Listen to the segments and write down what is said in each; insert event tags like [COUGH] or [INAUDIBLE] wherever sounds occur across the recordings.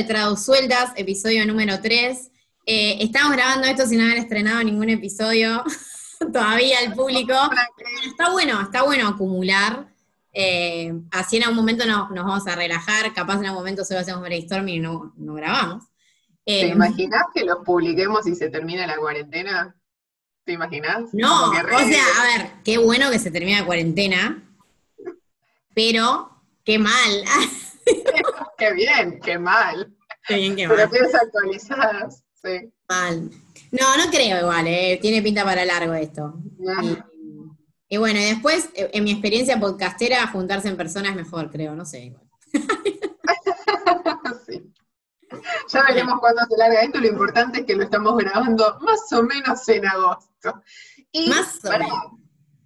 de Traduzueltas, episodio número 3. Eh, estamos grabando esto sin haber estrenado ningún episodio [LAUGHS] todavía al público. Está bueno, está bueno acumular. Eh, así en algún momento nos, vamos a relajar, capaz en algún momento solo hacemos brainstorming y no, no grabamos. ¿Te eh, imaginas que los publiquemos y se termina la cuarentena? ¿Te imaginas? No, o sea, a ver, qué bueno que se termina la cuarentena, pero qué mal. [LAUGHS] qué bien, qué mal. Qué bien, qué mal. Pero actualizadas, sí. Mal. No, no creo igual, eh. tiene pinta para largo esto. Y, bueno, después, eh, en mi experiencia podcastera, juntarse en persona es mejor, creo, no sé. [LAUGHS] sí. Ya veremos cuándo se larga esto, lo importante es que lo estamos grabando más o menos en agosto. Y más o menos.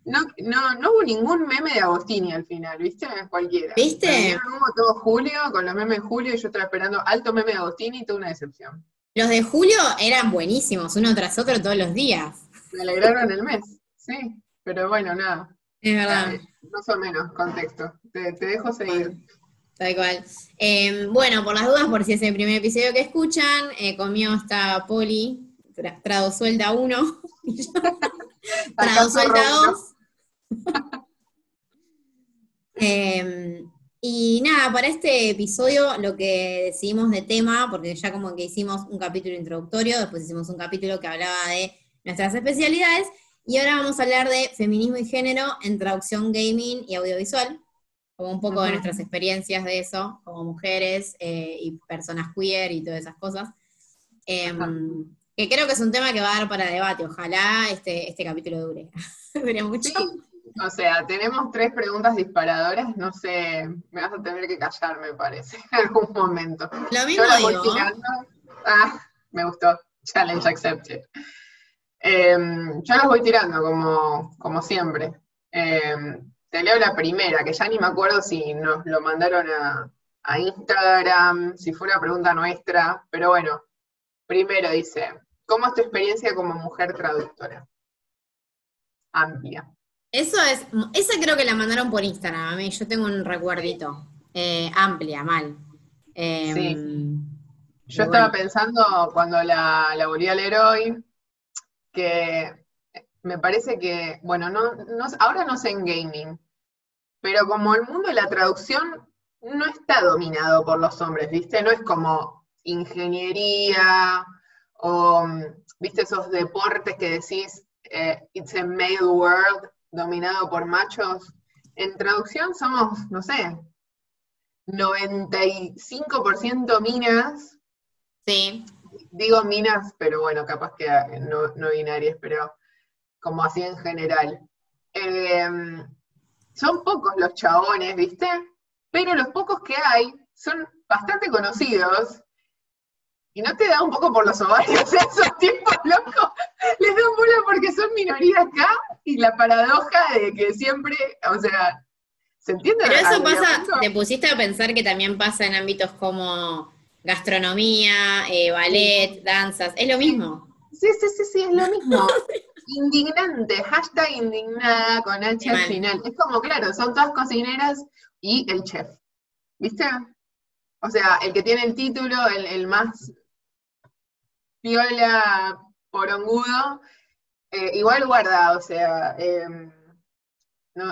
No, no, no hubo ningún meme de Agostini al final, ¿viste? Cualquiera. ¿Viste? hubo todo julio, con los memes de julio, y yo estaba esperando alto meme de Agostini y toda una decepción. Los de julio eran buenísimos, uno tras otro todos los días. Me alegraron el mes, sí, pero bueno, nada. Es verdad. más o menos, contexto. Te, dejo seguir. Tal cual. Em, bueno, por las dudas, por si es el primer episodio que escuchan, eh, conmigo está Poli, Trado Suelta 1, Trado Suelta 2. [LAUGHS] Em, y nada, para este episodio lo que decidimos de tema, porque ya como que hicimos un capítulo introductorio, después hicimos un capítulo que hablaba de nuestras especialidades, y ahora vamos a hablar de feminismo y género en traducción gaming y audiovisual, como un poco de nuestras experiencias de eso, como mujeres eh, y personas queer y todas esas cosas. Em, que creo que es un tema que va a dar para debate, ojalá este, este capítulo dure. [LAUGHS] dure mucho. O sea, tenemos tres preguntas disparadoras, no sé, me vas a tener que callar, me parece, en algún momento. Lo mismo Yo voy tirando. Ah, me gustó. Challenge accepted. Em, yo las voy tirando como, como siempre. Em, te leo la primera, que ya ni me acuerdo si nos lo mandaron a, a Instagram, si fue una pregunta nuestra, pero bueno, primero dice, ¿cómo es tu experiencia como mujer traductora? Amplia. Eso es, esa creo que la mandaron por Instagram a mí, yo tengo un recuerdito. Eh, amplia, mal. Em, sí. Yo estaba pensando cuando la, la volví a leer hoy, que me parece que, bueno, no, no, ahora no sé en gaming, pero como el mundo de la traducción no está dominado por los hombres, ¿viste? No es como ingeniería o, ¿viste? Esos deportes que decís, eh, it's a male world, dominado por machos. En traducción somos, no sé, 95% minas. Sí. Digo minas, pero bueno, capaz que no, no binarias, pero como así en general. Em, son pocos los chabones, ¿viste? Pero los pocos que hay son bastante conocidos y no te da un poco por los ovarios [LAUGHS] esos tipos locos, les da un bola porque son minoría acá y la paradoja de que siempre, o sea, ¿se entiende? Pero eso pasa, te pusiste a pensar que también pasa en ámbitos como gastronomía, eh, ballet, danzas, es lo mismo. Sí, sí, sí, sí, es lo [LAUGHS] mismo. Indignante, hashtag indignada con H al final. Es como, claro, son todas cocineras y el chef. ¿Viste? O sea, el que tiene el título, el, el más piola porongudo, eh, igual guarda, o sea, em,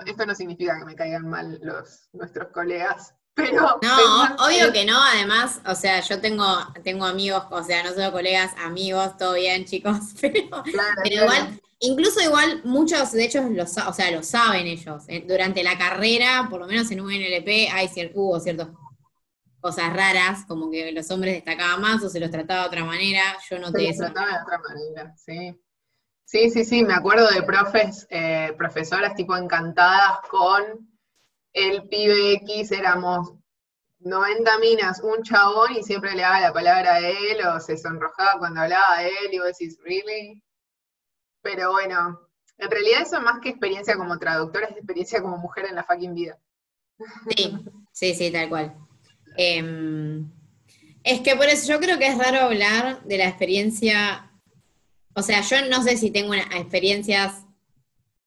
esto no significa que me caigan mal los nuestros colegas, [LAUGHS] pero... No, obvio que no, además, o sea, yo tengo, tengo amigos, o sea, no solo colegas, amigos, todo bien, [LAUGHS] chicos, pero, igual, incluso igual muchos de ellos lo, o sea, lo saben ellos. Eh, durante la carrera, por lo menos en un NLP, hay hubo ciertos cosas raras, como que los hombres destacaban más o se los trataba de otra manera, yo no te eso. Se trataba de otra manera, sí. Sí, sí, sí, me acuerdo de profes, eh, profesoras tipo encantadas con el pibe X, éramos 90 minas, un chabón y siempre le daba la palabra a él o se sonrojaba cuando hablaba de él y vos decís, ¿really? Pero bueno, en realidad eso más que experiencia como traductora es experiencia como mujer en la fucking vida. Sí, sí, sí, tal cual. Em, es que por eso yo creo que es raro hablar de la experiencia, o sea, yo no sé si tengo experiencias,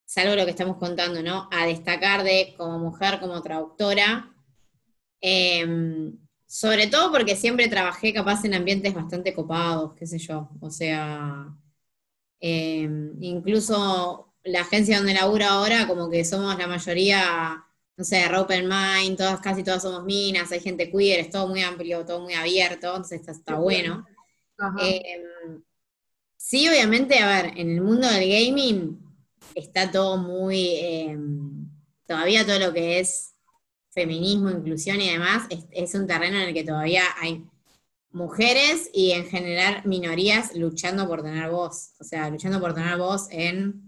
salvo lo que estamos contando, ¿no? A destacar de como mujer, como traductora. Em, sobre todo porque siempre trabajé capaz en ambientes bastante copados, qué sé yo. O sea, em, incluso la agencia donde laburo ahora, como que somos la mayoría, no sé, open mind, todas, casi todas somos minas, hay gente queer, es todo muy amplio, todo muy abierto, entonces está, está bueno. Em, sí, obviamente, a ver, en el mundo del gaming está todo muy, em, todavía todo lo que es feminismo, inclusión y demás, es, un terreno en el que todavía hay mujeres y en general minorías luchando por tener voz, o sea, luchando por tener voz en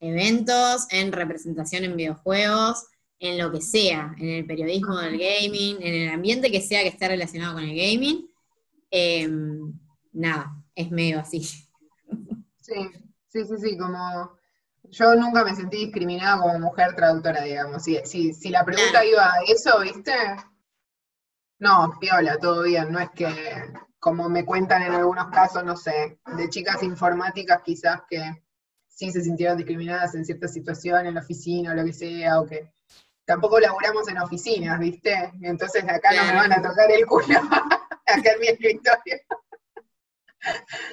eventos, en representación en videojuegos, en lo que sea, en el periodismo del gaming, en el ambiente que sea que esté relacionado con el gaming. Em, nada, es medio así. Sí, sí, sí, sí, como yo nunca me sentí discriminada como mujer traductora, digamos. Si, si, si la pregunta iba a eso, ¿viste? No, piola, todo bien. No es que, como me cuentan en algunos casos, no sé, de chicas informáticas quizás que sí se sintieron discriminadas en ciertas situaciones, en la oficina o lo que sea, o que tampoco laburamos en oficinas, ¿viste? Entonces acá no me van a tocar el culo, [LAUGHS] acá en mi escritorio.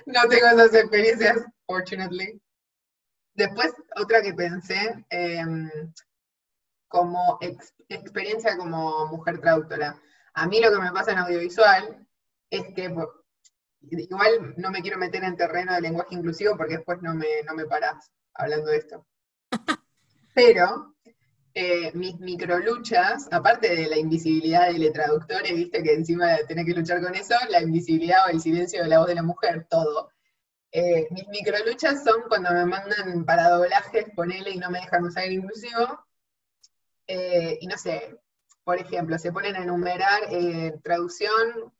no tengo esas experiencias, fortunately. Después, otra que pensé, em, como experiencia como mujer traductora. A mí lo que me pasa en audiovisual es que, igual no me quiero meter en terreno de lenguaje inclusivo porque después no me, no me parás hablando de esto. [LAUGHS] Pero eh, mis microluchas, aparte de la invisibilidad de traductores, viste que encima tener que luchar con eso, la invisibilidad o el silencio de la voz de la mujer, todo. Eh, mis microluchas son cuando me mandan para doblajes, ponele y no me dejan usar el inclusivo. Eh, y no sé, por ejemplo, se ponen a enumerar eh, traducción,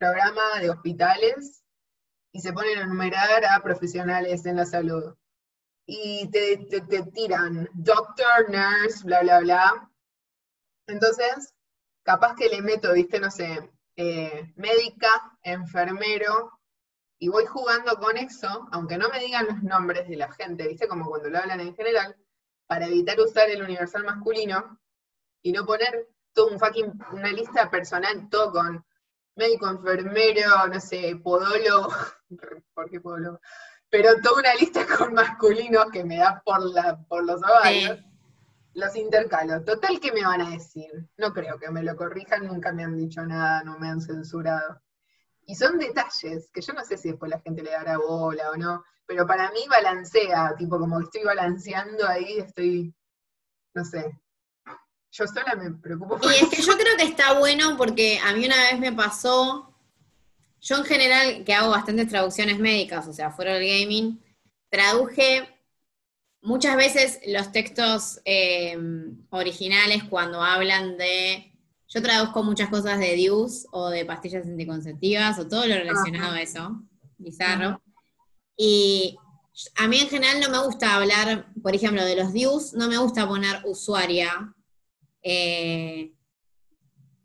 programa de hospitales, y se ponen a enumerar a profesionales en la salud. Y te, tiran doctor, nurse, bla, bla, bla. Entonces, capaz que le meto, viste, no sé, médica, enfermero, y voy jugando con eso, aunque no me digan los nombres de la gente, ¿viste? Como cuando lo hablan en general, para evitar usar el universal masculino y no poner todo un fucking, una lista personal, todo con médico, enfermero, no sé, podólogo, [LAUGHS] ¿por qué podólogo? Pero toda una lista [LAUGHS] con masculinos que me da por, la, por los ovarios. Los intercalo. Total, ¿qué me van a decir? No creo que me lo corrijan, nunca me han dicho nada, no me han censurado. Y son detalles que yo no sé si después la gente le dará bola o no, pero para mí balancea, tipo como que estoy balanceando ahí, estoy, no sé. Yo sola me preocupo por Y es que yo creo que está bueno porque a mí una vez me pasó, yo en general que hago bastantes traducciones médicas, o sea, fuera del gaming, traduje muchas veces los textos eh, originales cuando hablan de yo traduzco muchas cosas de DIUs o de pastillas anticonceptivas o todo lo relacionado a eso, bizarro. Y a mí en general no me gusta hablar, por ejemplo, de los DIUs, no me gusta poner usuaria. Eh,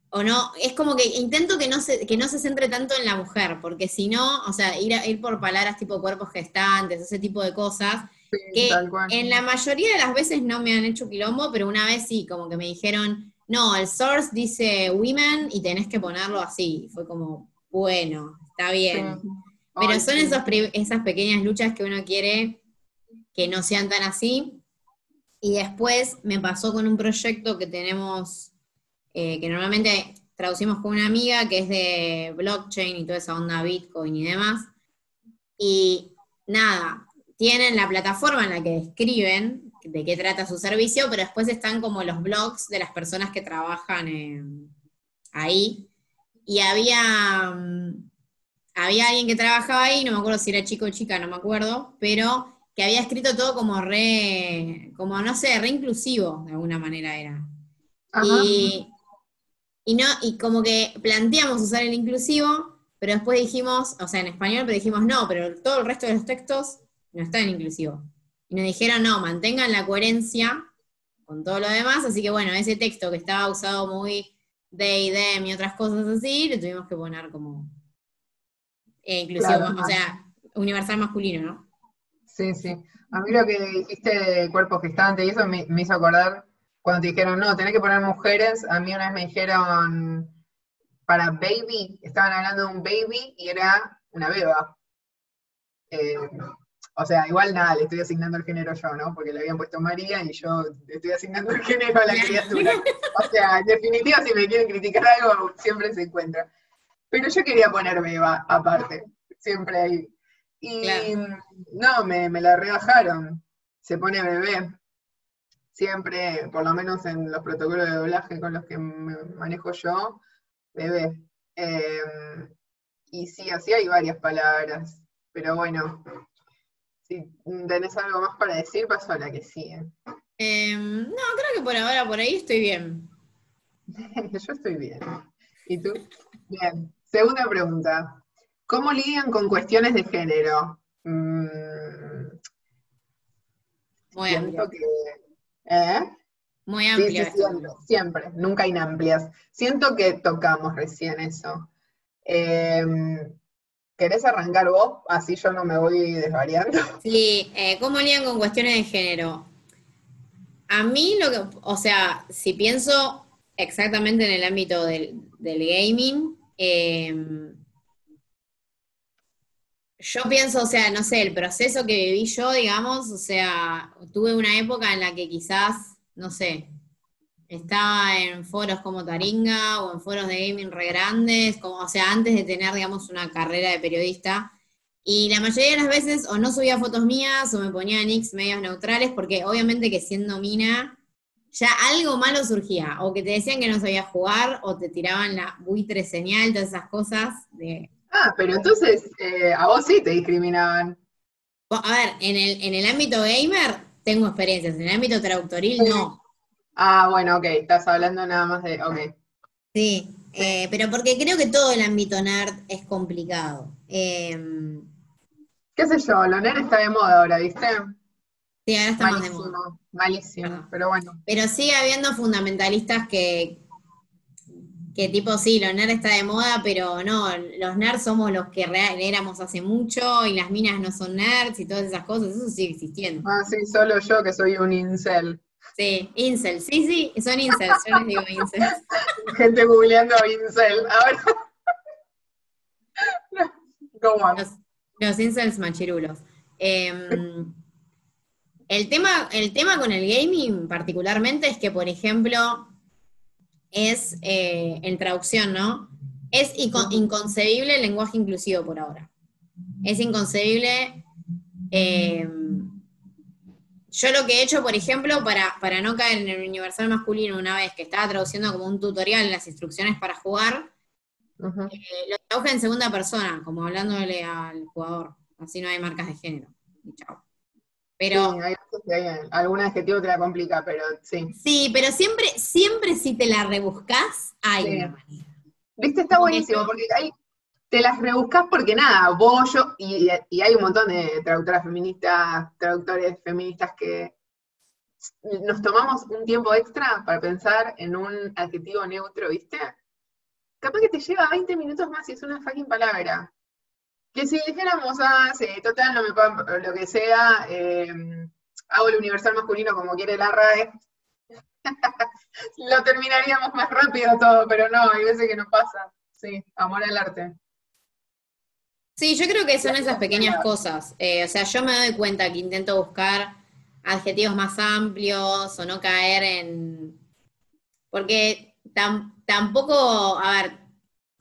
o no, es como que intento que no, se, que no se centre tanto en la mujer, porque si no, o sea, ir, ir por palabras tipo cuerpos gestantes, ese tipo de cosas, que en la mayoría de las veces no me han hecho quilombo, pero una vez sí, como que me dijeron, no, el source dice women y tenés que ponerlo así. Fue como, bueno, está bien. Pero son esos, esas pequeñas luchas que uno quiere que no sean tan así. Y después me pasó con un proyecto que tenemos, eh, que normalmente traducimos con una amiga, que es de blockchain y toda esa onda Bitcoin y demás. Y nada, tienen la plataforma en la que escriben, de qué trata su servicio, pero después están como los blogs de las personas que trabajan ahí. Y había, mm, había alguien que trabajaba ahí, no me acuerdo si era chico o chica, no me acuerdo, pero que había escrito todo como re, como no sé, re inclusivo, de alguna manera era. Y, y, no, y como que planteamos usar el inclusivo, pero después dijimos, o sea, en español, pero dijimos no, pero todo el resto de los textos no está en inclusivo. Y nos dijeron, no, mantengan la coherencia con todo lo demás, así que bueno, ese texto que estaba usado muy de, them y otras cosas así, le tuvimos que poner como eh, inclusivo, o sea, universal masculino, ¿no? Sí, sí. A mí lo que dijiste de cuerpo gestante y eso me, hizo acordar cuando te dijeron, no, tenés que poner mujeres, a mí una vez me dijeron, para baby, estaban hablando de un baby y era una beba. Eh, o sea, igual nada, le estoy asignando el género yo, ¿no? Porque le habían puesto María y yo le estoy asignando el género a la criatura. O sea, en definitiva, si me quieren criticar algo, siempre se encuentra. Pero yo quería poner beba aparte, siempre ahí. Y no, me, me la rebajaron. Se pone bebé. Siempre, por lo menos en los protocolos de doblaje con los que me manejo yo, bebé. Em, y sí, así hay varias palabras. Pero bueno, si tenés algo más para decir, paso a la que sigue. Em, no, creo que por ahora por ahí estoy bien. [LAUGHS] Yo estoy bien. ¿Y tú? Bien. Segunda pregunta. ¿Cómo lidian con cuestiones de género? Mm, Muy amplio. ¿eh? Muy amplio. siempre, nunca inamplias. Siento que tocamos recién eso. Em, ¿Querés arrancar vos? Así yo no me voy desvariando. [LAUGHS] Sí, eh, ¿cómo lidian con cuestiones de género? A mí lo que, o sea, si pienso exactamente en el ámbito del, gaming, em, yo pienso, o sea, no sé, el proceso que viví yo, digamos, o sea, tuve una época en la que quizás, no sé, estaba en foros como Taringa o en foros de gaming re grandes, como, o sea, antes de tener, digamos, una carrera de periodista. Y la mayoría de las veces o no subía fotos mías o me ponía nicks medios neutrales, porque obviamente que siendo mina, ya algo malo surgía. O que te decían que no sabía jugar, o te tiraban la buitre señal, todas esas cosas de. Ah, pero entonces eh, a vos sí te discriminaban. A ver, en el, en el ámbito gamer tengo experiencias, en el ámbito traductoril no. Ah, bueno, ok, estás hablando nada más de, ok. Sí, eh, pero porque creo que todo el ámbito nerd es complicado. Em, ¿Qué sé yo? Lo nerd está de moda ahora, ¿viste? Sí, ahora está más de moda. Malísimo, pero bueno. Pero sigue habiendo fundamentalistas que, que tipo, sí, lo nerd está de moda, pero no, los nerds somos los que éramos hace mucho y las minas no son nerds y todas esas cosas, eso sigue existiendo. Ah, sí, solo yo que soy un incel. Sí, incel, sí, sí, son incels, yo les digo incels. [LAUGHS] Gente googleando incel, ahora. [LAUGHS] Los, los incels machirulos. Em, el, tema, el tema con el gaming particularmente es que, por ejemplo, es eh, en traducción, ¿no? Es inconcebible el lenguaje inclusivo por ahora. Es inconcebible eh, yo lo que he hecho, por ejemplo, para, para no caer en el universal masculino una vez que estaba traduciendo como un tutorial las instrucciones para jugar, eh, lo traduje en segunda persona, como hablándole al jugador. Así no hay marcas de género. Y chao. Pero. Sí, hay, algún adjetivo te la complica, pero sí. Sí, pero siempre, siempre si te la rebuscas, hay una manera. Viste, está buenísimo, porque hay, te las rebuscas porque nada, vos, yo, y, hay un montón de traductoras feministas, traductores feministas que nos tomamos un tiempo extra para pensar en un adjetivo neutro, ¿viste? Capaz que te lleva 20 minutos más y es una fucking palabra. Que si dijéramos, ah, sí, total, no me puedo, lo que sea, em, hago el universal masculino como quiere la RAE, [LAUGHS] lo terminaríamos más rápido todo, pero no, hay veces que no pasa. Sí, amor al arte. Sí, yo creo que son esas pequeñas cosas. Eh, o sea, yo me doy cuenta que intento buscar adjetivos más amplios o no caer en... Porque tampoco, a ver,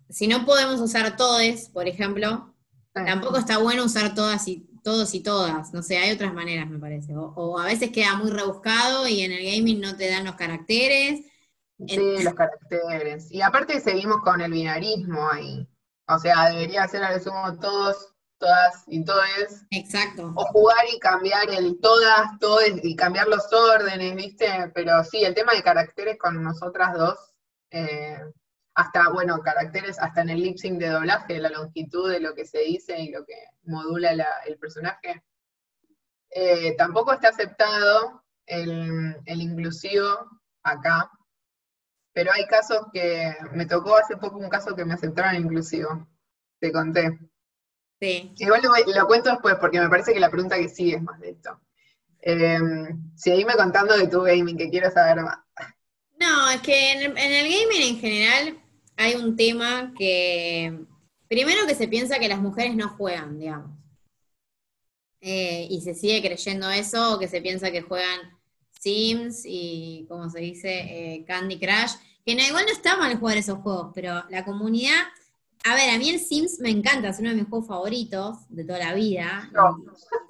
si no podemos usar todes, por ejemplo, tampoco está bueno usar todas y todos y todas. No sé, hay otras maneras, me parece. O, a veces queda muy rebuscado y en el gaming no te dan los caracteres. Sí, los caracteres. Y aparte seguimos con el binarismo ahí. O sea, debería ser a lo sumo todos, todas y todes. Exacto. O jugar y cambiar el todas, todes y cambiar los órdenes, ¿viste? Pero sí, el tema de caracteres con nosotras dos, eh, hasta, bueno, caracteres hasta en el lip sync de doblaje, la longitud de lo que se dice y lo que modula el personaje. Eh, tampoco está aceptado el, el inclusivo acá, pero hay casos que me tocó hace poco un caso que me aceptaron inclusivo. Te conté. Sí. Igual lo, cuento después porque me parece que la pregunta que sigue es más de esto. Eh, seguime contando de tu gaming, que quiero saber más. No, es que en el, gaming en general, hay un tema que, primero que se piensa que las mujeres no juegan, digamos. Eh, y se sigue creyendo eso, que se piensa que juegan Sims y, como se dice, eh, Candy Crush, que no, igual no está mal jugar esos juegos, pero la comunidad, a ver, a mí el Sims me encanta, es uno de mis juegos favoritos de toda la vida,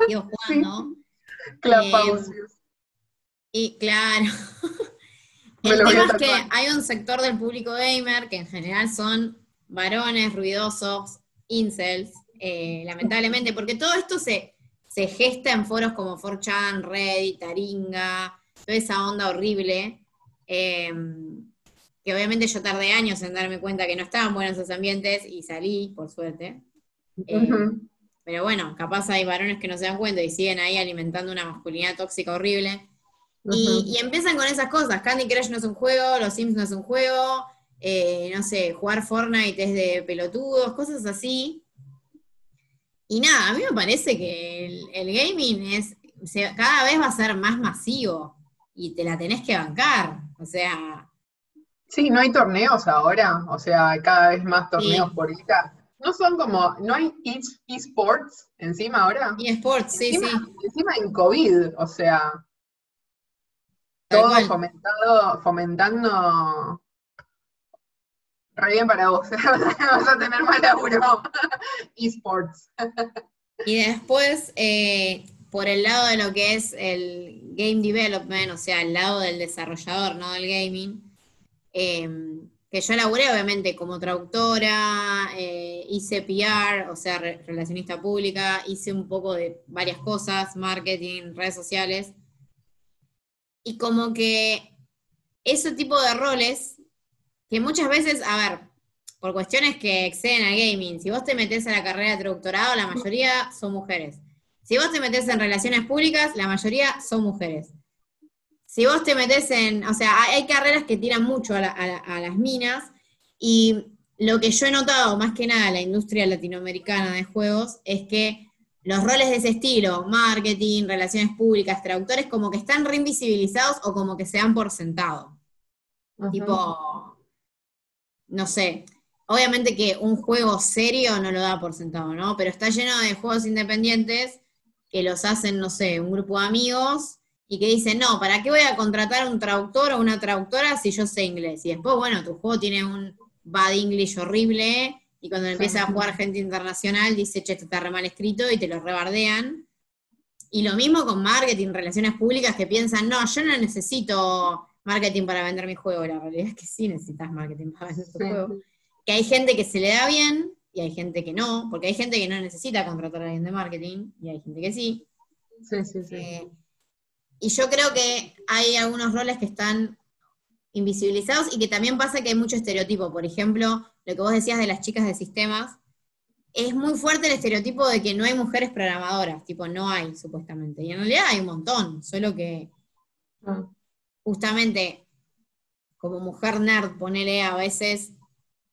sigo jugando. [LAUGHS] Eh, y claro, [LAUGHS] el tema es que hay un sector del público gamer que en general son varones ruidosos, incels, eh, lamentablemente, porque todo esto se, se gesta en foros como 4chan, Reddit, Taringa, toda esa onda horrible, em, que obviamente yo tardé años en darme cuenta que no estaban buenos esos ambientes y salí, por suerte. Em, pero bueno, capaz hay varones que no se dan cuenta y siguen ahí alimentando una masculinidad tóxica horrible. Y, empiezan con esas cosas. Candy Crush no es un juego, los Sims no es un juego, eh, no sé, jugar Fortnite es de pelotudos, cosas así. Y nada, a mí me parece que el, gaming es, cada vez va a ser más masivo y te la tenés que bancar. O sea. Sí, no hay torneos ahora, o sea, cada vez más torneos por esta. No son como, no hay esports encima ahora. Esports, sí, sí. Encima en COVID, o sea, todo fomentado, fomentando Re bien para vos, [LAUGHS] vas a tener más laburo. [LAUGHS] eSports. y después, eh, por el lado de lo que es el game development, o sea, el lado del desarrollador, no del gaming, em, que yo laburé obviamente como traductora, eh, hice PR, o sea, relacionista pública, hice un poco de varias cosas, marketing, redes sociales, y como que ese tipo de roles que muchas veces, a ver, por cuestiones que exceden al gaming, si vos te metés a la carrera de traductorado, la mayoría son mujeres. Si vos te metés en relaciones públicas, la mayoría son mujeres. Si vos te metés en, o sea, hay carreras que tiran mucho a, las minas y lo que yo he notado más que nada en la industria latinoamericana de juegos es que los roles de ese estilo, marketing, relaciones públicas, traductores, como que están reinvisibilizados o como que se dan por sentado. Tipo, no sé, obviamente que un juego serio no lo da por sentado, ¿no? Pero está lleno de juegos independientes que los hacen, no sé, un grupo de amigos y que dicen, no, ¿para qué voy a contratar un traductor o una traductora si yo sé inglés? Y después, bueno, tu juego tiene un bad English horrible y cuando empieza a jugar gente internacional dice, che, esto está re mal escrito y te lo rebardean. Y lo mismo con marketing, relaciones públicas que piensan, no, yo no necesito marketing para vender mi juego. La realidad es que sí necesitas marketing para vender tu juego. Que hay gente que se le da bien y hay gente que no, porque hay gente que no necesita contratar a alguien de marketing y hay gente que sí. Sí, sí, sí. Eh, y yo creo que hay algunos roles que están invisibilizados y que también pasa que hay mucho estereotipo. Por ejemplo, lo que vos decías de las chicas de sistemas, es muy fuerte el estereotipo de que no hay mujeres programadoras, tipo, no hay, supuestamente. Y en realidad hay un montón, solo que ah justamente como mujer nerd, ponele a veces,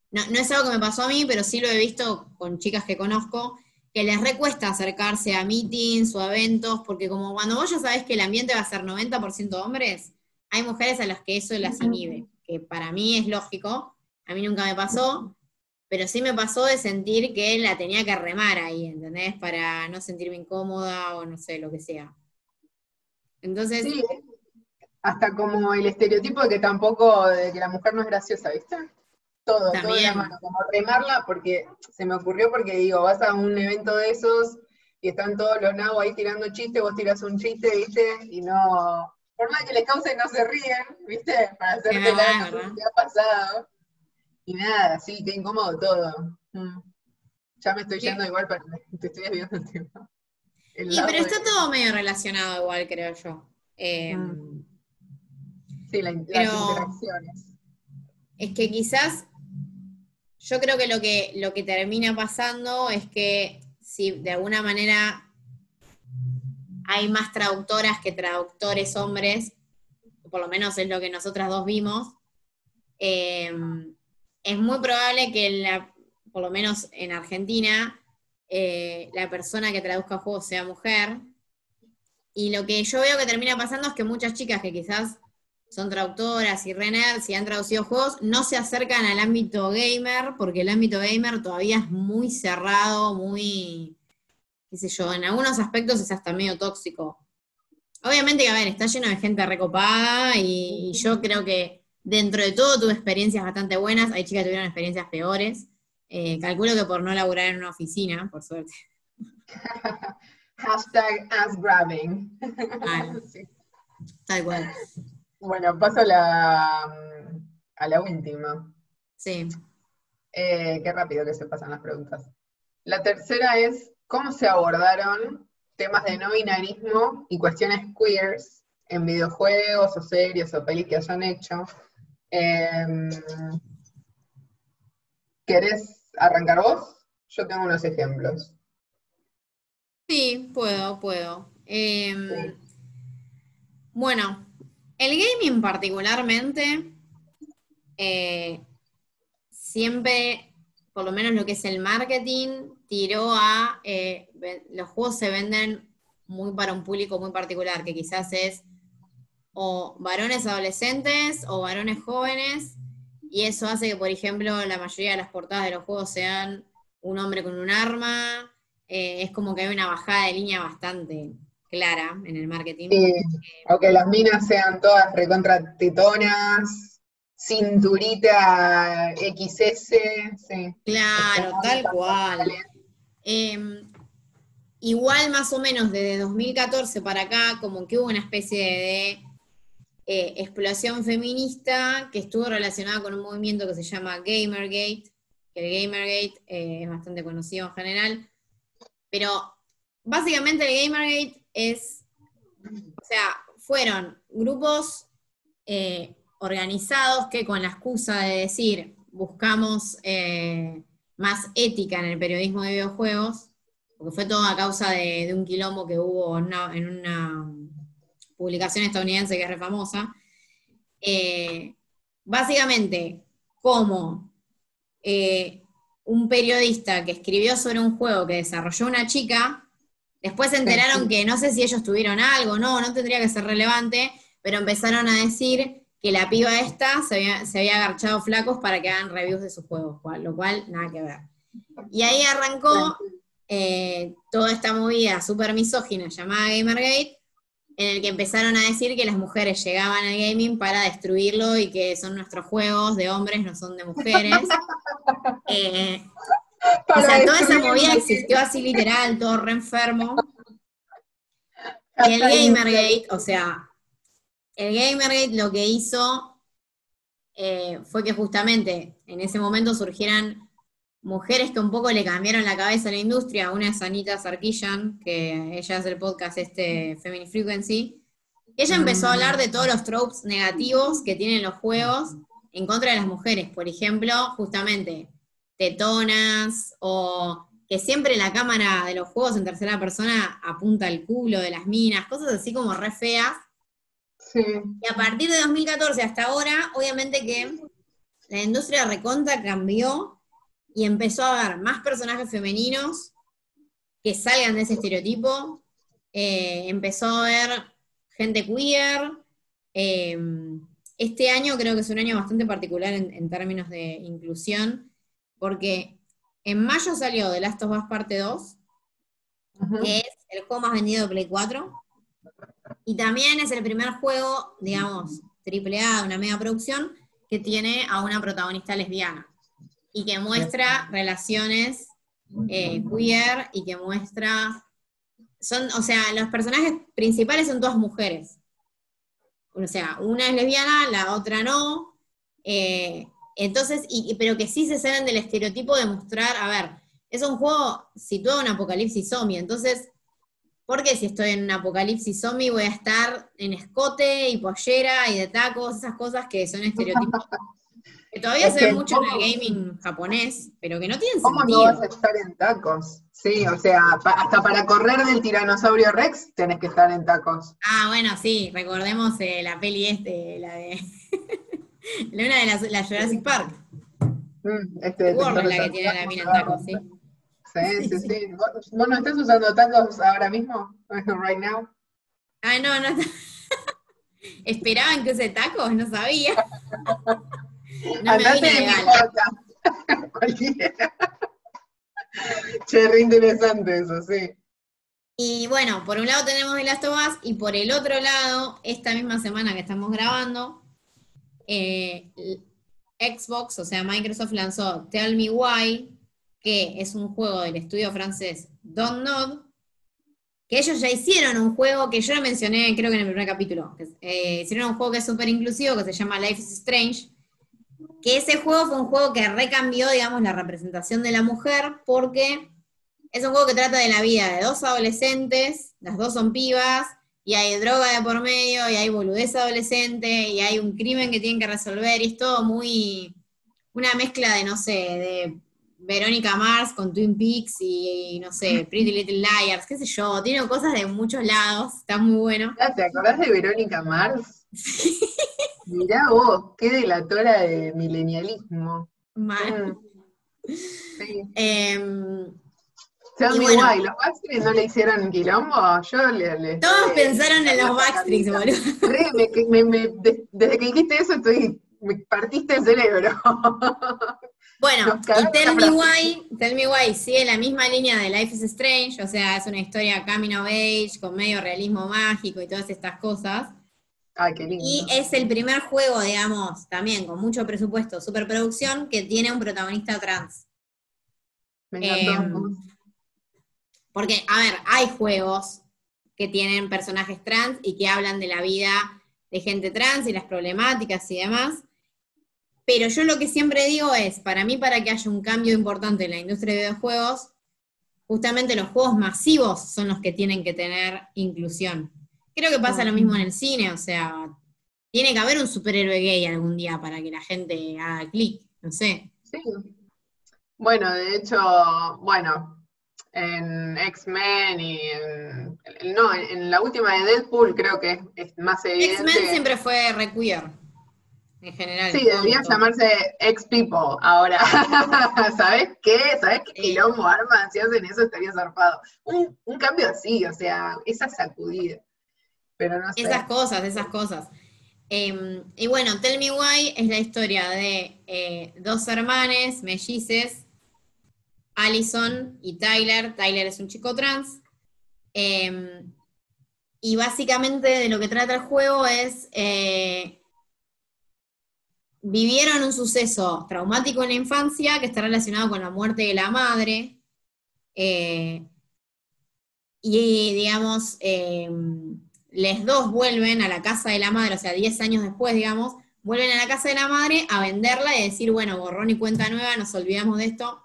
no, es algo que me pasó a mí, pero sí lo he visto con chicas que conozco, que les recuesta acercarse a meetings o a eventos, porque como cuando vos ya sabés que el ambiente va a ser 90% hombres, hay mujeres a las que eso las inhibe, que para mí es lógico, a mí nunca me pasó, pero sí me pasó de sentir que la tenía que remar ahí, ¿entendés? Para no sentirme incómoda o no sé, lo que sea. Entonces, hasta como el estereotipo de que tampoco, de que la mujer no es graciosa, ¿viste? Todo, todo de la mano, como remarla, porque se me ocurrió porque digo, vas a un evento de esos y están todos los nabos ahí tirando chistes, vos tiras un chiste, ¿viste? Y no, por más que les cause, no se ríen, ¿viste? Para hacerte la que ha pasado. Y nada, sí, qué incómodo todo. Mm. Ya me estoy yendo igual, pero te estoy desviando el tema. y pero está todo medio relacionado igual, creo yo. Eh, mm. Sí, las interacciones. Es que quizás yo creo que lo que lo que termina pasando es que si de alguna manera hay más traductoras que traductores hombres, por lo menos es lo que nosotras dos vimos, em, es muy probable que por lo menos en Argentina, eh, la persona que traduzca juegos sea mujer. Y lo que yo veo que termina pasando es que muchas chicas que quizás son traductoras y Renner, si han traducido juegos, no se acercan al ámbito gamer, porque el ámbito gamer todavía es muy cerrado, muy, qué sé yo, en algunos aspectos es hasta medio tóxico. Obviamente que, a ver, está lleno de gente recopada y, yo creo que dentro de todo tuve experiencias bastante buenas, hay chicas que tuvieron experiencias peores. Eh, calculo que por no laburar en una oficina, por suerte. [LAUGHS] Hashtag ass grabbing. [LAUGHS] Tal cual. Bueno, paso a la, a la última. Sí. Eh, qué rápido que se pasan las preguntas. La tercera es, ¿cómo se abordaron temas de no binarismo y cuestiones queers en videojuegos o series o pelis que hayan hecho? Em, ¿Querés arrancar vos? Yo tengo unos ejemplos. Sí, puedo, puedo. Em, bueno, el gaming particularmente, eh, siempre, por lo menos lo que es el marketing, tiró a, eh, los juegos se venden muy para un público muy particular, que quizás es o varones adolescentes o varones jóvenes, y eso hace que, por ejemplo, la mayoría de las portadas de los juegos sean un hombre con un arma, eh, es como que hay una bajada de línea bastante clara en el marketing. Sí, o que las minas sean todas recontra tetonas, cinturita XS, sí. Claro, tal cual. Em, igual más o menos desde 2014 para acá, como que hubo una especie de, eh, explosión feminista que estuvo relacionada con un movimiento que se llama Gamergate, que el Gamergate eh, es bastante conocido en general, pero básicamente el Gamergate es, o sea, fueron grupos eh, organizados que con la excusa de decir buscamos más ética en el periodismo de videojuegos, porque fue todo a causa de, un quilombo que hubo en una, publicación estadounidense que es re famosa, eh, básicamente como un periodista que escribió sobre un juego que desarrolló una chica, Después se enteraron que no sé si ellos tuvieron algo, no, no tendría que ser relevante, pero empezaron a decir que la piba esta se había, se había agarchado flacos para que hagan reviews de sus juegos, lo cual nada que ver. Y ahí arrancó eh, toda esta movida súper misógina llamada Gamergate, en el que empezaron a decir que las mujeres llegaban al gaming para destruirlo y que son nuestros juegos de hombres, no son de mujeres. [LAUGHS] Eh, o sea, toda esa movida existió así literal, todo re enfermo. Y el Gamergate, o sea, el Gamergate lo que hizo eh, fue que justamente en ese momento surgieran mujeres que un poco le cambiaron la cabeza a la industria. Una es Anita Sarkisian, que ella hace el podcast este Femini Frequency. Ella empezó a hablar de todos los tropes negativos que tienen los juegos en contra de las mujeres. Por ejemplo, justamente tetonas, o que siempre la cámara de los juegos en tercera persona apunta al culo de las minas, cosas así como re feas. Y a partir de 2014 hasta ahora, obviamente que la industria recontra cambió y empezó a haber más personajes femeninos que salgan de ese estereotipo. Eh, empezó a haber gente queer. Eh, este año creo que es un año bastante particular en términos de inclusión, porque en mayo salió The Last of Us Parte 2, que es el juego más vendido de Play 4, y también es el primer juego, digamos, AAA de una media producción, que tiene a una protagonista lesbiana, y que muestra relaciones eh, queer, y que muestra... Son, o sea, los personajes principales son todas mujeres. O sea, una es lesbiana, la otra no. Eh, entonces, pero que sí se salen del estereotipo de mostrar, a ver, es un juego situado en apocalipsis zombie, entonces, ¿por qué si estoy en un apocalipsis zombie voy a estar en escote y pollera y de tacos, esas cosas que son estereotipos? que todavía se ven mucho en el gaming japonés, pero que no tienen ¿Cómo sentido. ¿Cómo no vas a estar en tacos? Sí, o sea, hasta para correr del tiranosaurio Rex tenés que estar en tacos. Ah, bueno, sí, recordemos eh, la peli este, la de... [LAUGHS] Una de las la Jurassic Park. Mm, este la que tiene la mina en tacos, ¿sí? [LAUGHS] Sí, sí, sí. ¿Vos, no estás usando tacos ahora mismo? [LAUGHS] Right now? Ah, no, no. [LAUGHS] ¿Esperaban que use tacos? No sabía. No Andate de Cualquiera. Che, re interesante eso, sí. Y bueno, por un lado tenemos The Last of Us y por el otro lado, esta misma semana que estamos grabando, eh, Xbox, o sea, Microsoft lanzó Tell Me Why, que es un juego del estudio francés Don't Nod, que ellos ya hicieron un juego que yo lo mencioné creo que en el primer capítulo, eh, hicieron un juego que es súper inclusivo, que se llama Life is Strange, que ese juego fue un juego que recambió, digamos, la representación de la mujer, porque es un juego que trata de la vida de dos adolescentes, las dos son pibas, y hay droga de por medio, y hay boludez adolescente, y hay un crimen que tienen que resolver, y es todo muy una mezcla de, no sé, de Verónica Mars con Twin Peaks y, no sé, [LAUGHS] Pretty Little Liars, qué sé yo, tiene cosas de muchos lados, está muy bueno. Ah, ¿Te acordás de Verónica Mars? Mirá vos, qué delatora de milenialismo. Mal. Mm. [LAUGHS] Sí. Em, Tell me why, ¿los Backstreets no le hicieron quilombo? Yo le... Todos pensaron en los Backstreets, boludo. desde que dijiste eso estoy, me partiste el cerebro. [LAUGHS] Bueno, y Tell Me Why, Tell Me Why sigue la misma línea de Life is Strange, o sea, es una historia coming of age, con medio realismo mágico y todas estas cosas. Ay, qué lindo. Y es el primer juego, digamos, también con mucho presupuesto, superproducción, que tiene un protagonista trans. Me encantó. Em, porque, a ver, hay juegos que tienen personajes trans y que hablan de la vida de gente trans y las problemáticas y demás. Pero yo lo que siempre digo es, para mí, para que haya un cambio importante en la industria de videojuegos, justamente los juegos masivos son los que tienen que tener inclusión. Creo que pasa lo mismo en el cine, o sea, tiene que haber un superhéroe gay algún día para que la gente haga clic, no sé. Sí. Bueno, de hecho, bueno, en X-Men y en, no, en la última de Deadpool creo que es, más evidente. X-Men siempre fue requeer, en general. Sí, debería llamarse X-People ahora. [LAUGHS] ¿Sabes qué? ¿Sabes qué quilombo arma? Si hacen eso estaría zarpado. Un, un cambio así, o sea, esa sacudida. Pero no sé. Esas cosas, esas cosas. Em, y bueno, Tell Me Why es la historia de eh, dos hermanes mellices Allison y Tyler. Tyler es un chico trans. Em, y básicamente de lo que trata el juego es. Vivieron un suceso traumático en la infancia que está relacionado con la muerte de la madre. Eh, y digamos, em, les dos vuelven a la casa de la madre, o sea, 10 años después, digamos, vuelven a la casa de la madre a venderla y decir, bueno, borrón y cuenta nueva, nos olvidamos de esto,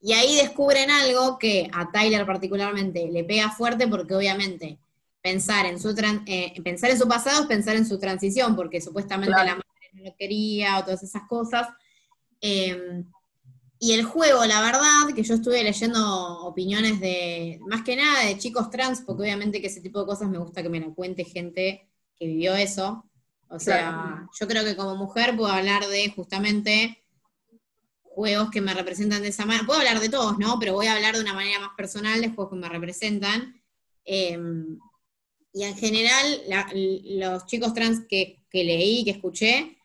y ahí descubren algo que a Tyler particularmente le pega fuerte porque obviamente pensar en su, eh, pensar en su pasado es pensar en su transición, porque supuestamente la madre no lo quería o todas esas cosas. Em, y el juego, la verdad, que yo estuve leyendo opiniones de, más que nada de chicos trans, porque obviamente que ese tipo de cosas me gusta que me lo cuente gente que vivió eso. O sea, yo creo que como mujer puedo hablar de justamente juegos que me representan de esa manera. Puedo hablar de todos, ¿no? Pero voy a hablar de una manera más personal de juegos que me representan. Em, y en general, los chicos trans que, leí, que escuché,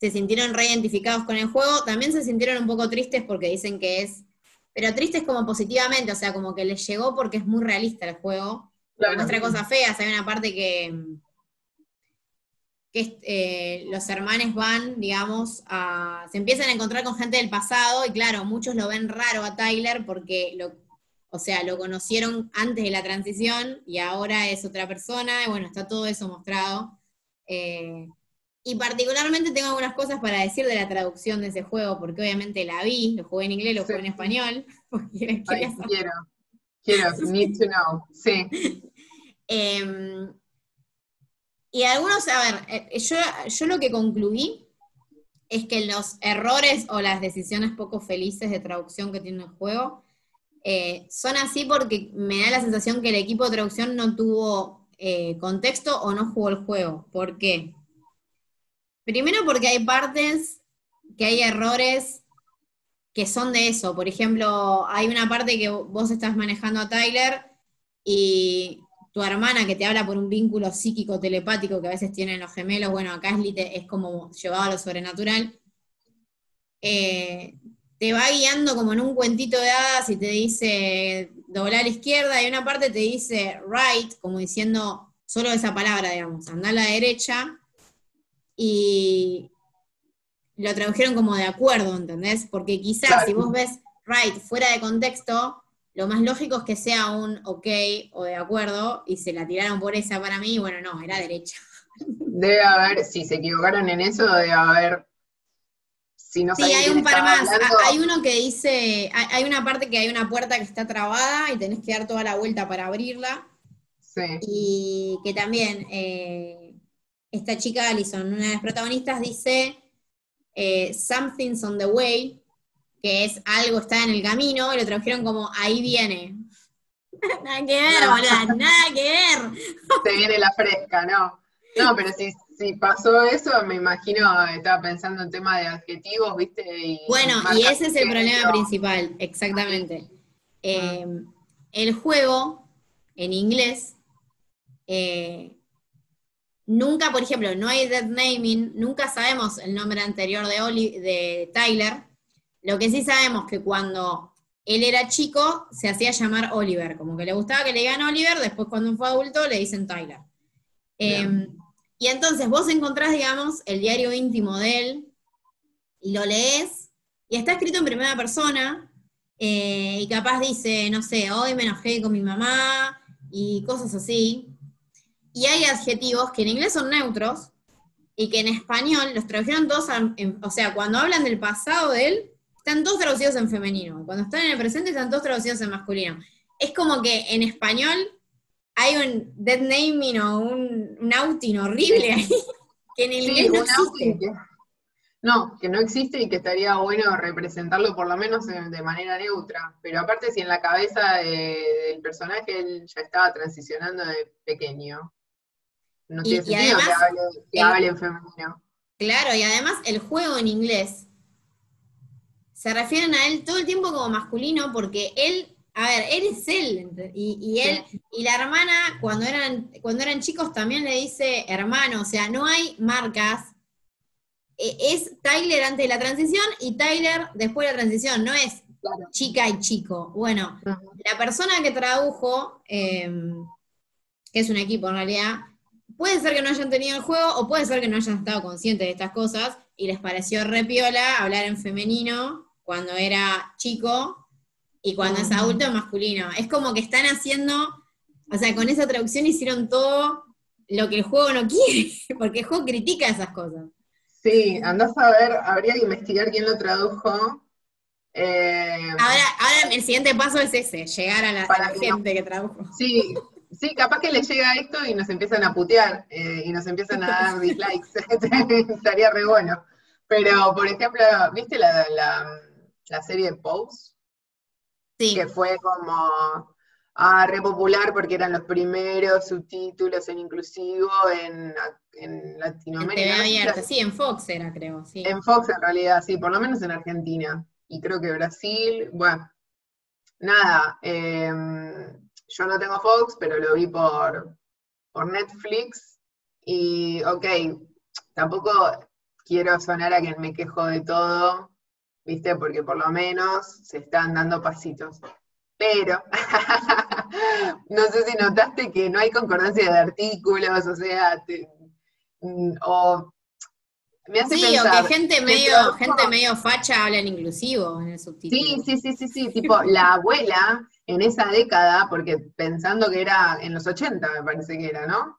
se sintieron reidentificados con el juego. También se sintieron un poco tristes porque dicen que es. Pero tristes como positivamente, o sea, como que les llegó porque es muy realista el juego. Muestra cosas feas. Hay una parte que que eh, los hermanos van, digamos, a, se empiezan a encontrar con gente del pasado y claro, muchos lo ven raro a Tyler porque lo, o sea, lo conocieron antes de la transición y ahora es otra persona, y bueno, está todo eso mostrado. Eh, y particularmente tengo algunas cosas para decir de la traducción de ese juego, porque obviamente la vi, lo jugué en inglés, lo jugué en español. [LAUGHS] quiero, quiero, [LAUGHS] need to know, sí. Em, y algunos, a ver, eh, yo, yo lo que concluí es que los errores o las decisiones poco felices de traducción que tiene el juego eh, son así porque me da la sensación que el equipo de traducción no tuvo eh, contexto o no jugó el juego. ¿Por qué? Primero porque hay partes que hay errores que son de eso. Por ejemplo, hay una parte que vos estás manejando a Tyler y tu hermana que te habla por un vínculo psíquico telepático que a veces tienen los gemelos, bueno, acá es, como llevado a lo sobrenatural, eh, te va guiando como en un cuentito de hadas y te dice doblar a la izquierda y una parte te dice right, como diciendo solo esa palabra, digamos, andar a la derecha y lo tradujeron como de acuerdo, ¿entendés? Porque quizás si vos ves right fuera de contexto, lo más lógico es que sea un ok o de acuerdo y se la tiraron por esa para mí y bueno, no, era derecha. [LAUGHS] Debe haber, si se equivocaron en eso, debe haber sí, hay un par más. Hay uno que dice, hay una parte que hay una puerta que está trabada y tenés que dar toda la vuelta para abrirla. Sí. Y que también eh, esta chica Alison, una de las protagonistas, dice eh, Something's on the way, que es algo está en el camino, y lo tradujeron como ahí viene. [LAUGHS] nada que ver, boludo, nada que ver. Se viene la fresca, ¿no? No, [LAUGHS] pero si, si pasó eso, me imagino, estaba pensando en tema de adjetivos, ¿viste? bueno, y ese es el problema principal, exactamente. Eh, el juego, en inglés, eh, nunca, por ejemplo, no hay dead naming, nunca sabemos el nombre anterior de, de Tyler. Lo que sí sabemos que cuando él era chico, se hacía llamar Oliver, como que le gustaba que le digan Oliver, después cuando fue adulto le dicen Tyler. Y entonces vos encontrás, digamos, el diario íntimo de él y lo lees y está escrito en primera persona eh, y capaz dice, no sé, hoy me enojé con mi mamá y cosas así. Y hay adjetivos que en inglés son neutros y que en español los tradujeron todos, o sea, cuando hablan del pasado de él, están todos traducidos en femenino. Cuando están en el presente, están todos traducidos en masculino. Es como que en español hay un dead naming o un, un outing horrible ahí, que en inglés no existe. no, que no existe y que estaría bueno representarlo por lo menos de manera neutra. Pero aparte si en la cabeza del personaje él ya estaba transicionando de pequeño. No tiene sentido que, hable, en femenino. Claro, y además el juego en inglés se refieren a él todo el tiempo como masculino porque él a ver, él es él, y, él, y la hermana, cuando eran, cuando eran chicos, también le dice hermano, o sea, no hay marcas. E, es Tyler antes de la transición y Tyler después de la transición, no es chica y chico. Bueno, la persona que tradujo, em, que es un equipo en realidad, puede ser que no hayan tenido el juego o puede ser que no hayan estado conscientes de estas cosas y les pareció repiola hablar en femenino cuando era chico y cuando es adulto masculino. Es como que están haciendo, o sea, con esa traducción hicieron todo lo que el juego no [LAUGHS] quiere, porque el juego critica esas cosas. Sí, andás a ver, habría que investigar quién lo tradujo. Eh, ahora, ahora el siguiente paso es ese, llegar a la, gente que tradujo. Sí, sí, capaz que le llega esto y nos empiezan a putear eh, y nos empiezan a dar dislikes. [LAUGHS] [LAUGHS] Estaría re bueno. Pero, por ejemplo, ¿viste la, la, la serie Pose? que fue como ah, re popular porque eran los primeros subtítulos en inclusivo en, en Latinoamérica. sí, en Fox era, creo. Sí. En Fox en realidad, sí, por lo menos en Argentina. Y creo que Brasil, bueno, nada, em, yo no tengo Fox, pero lo vi por, por Netflix. Y, ok, tampoco quiero sonar a quien me quejo de todo, ¿viste? Porque por lo menos se están dando pasitos. Pero, [LAUGHS] no sé si notaste que no hay concordancia de artículos, o sea, mm, o me hace sí, o que gente medio, gente medio facha habla en inclusivo en el subtítulo. Sí, sí, sí, sí, sí, tipo la abuela en esa década, porque pensando que era en los 80 me parece que era, ¿no?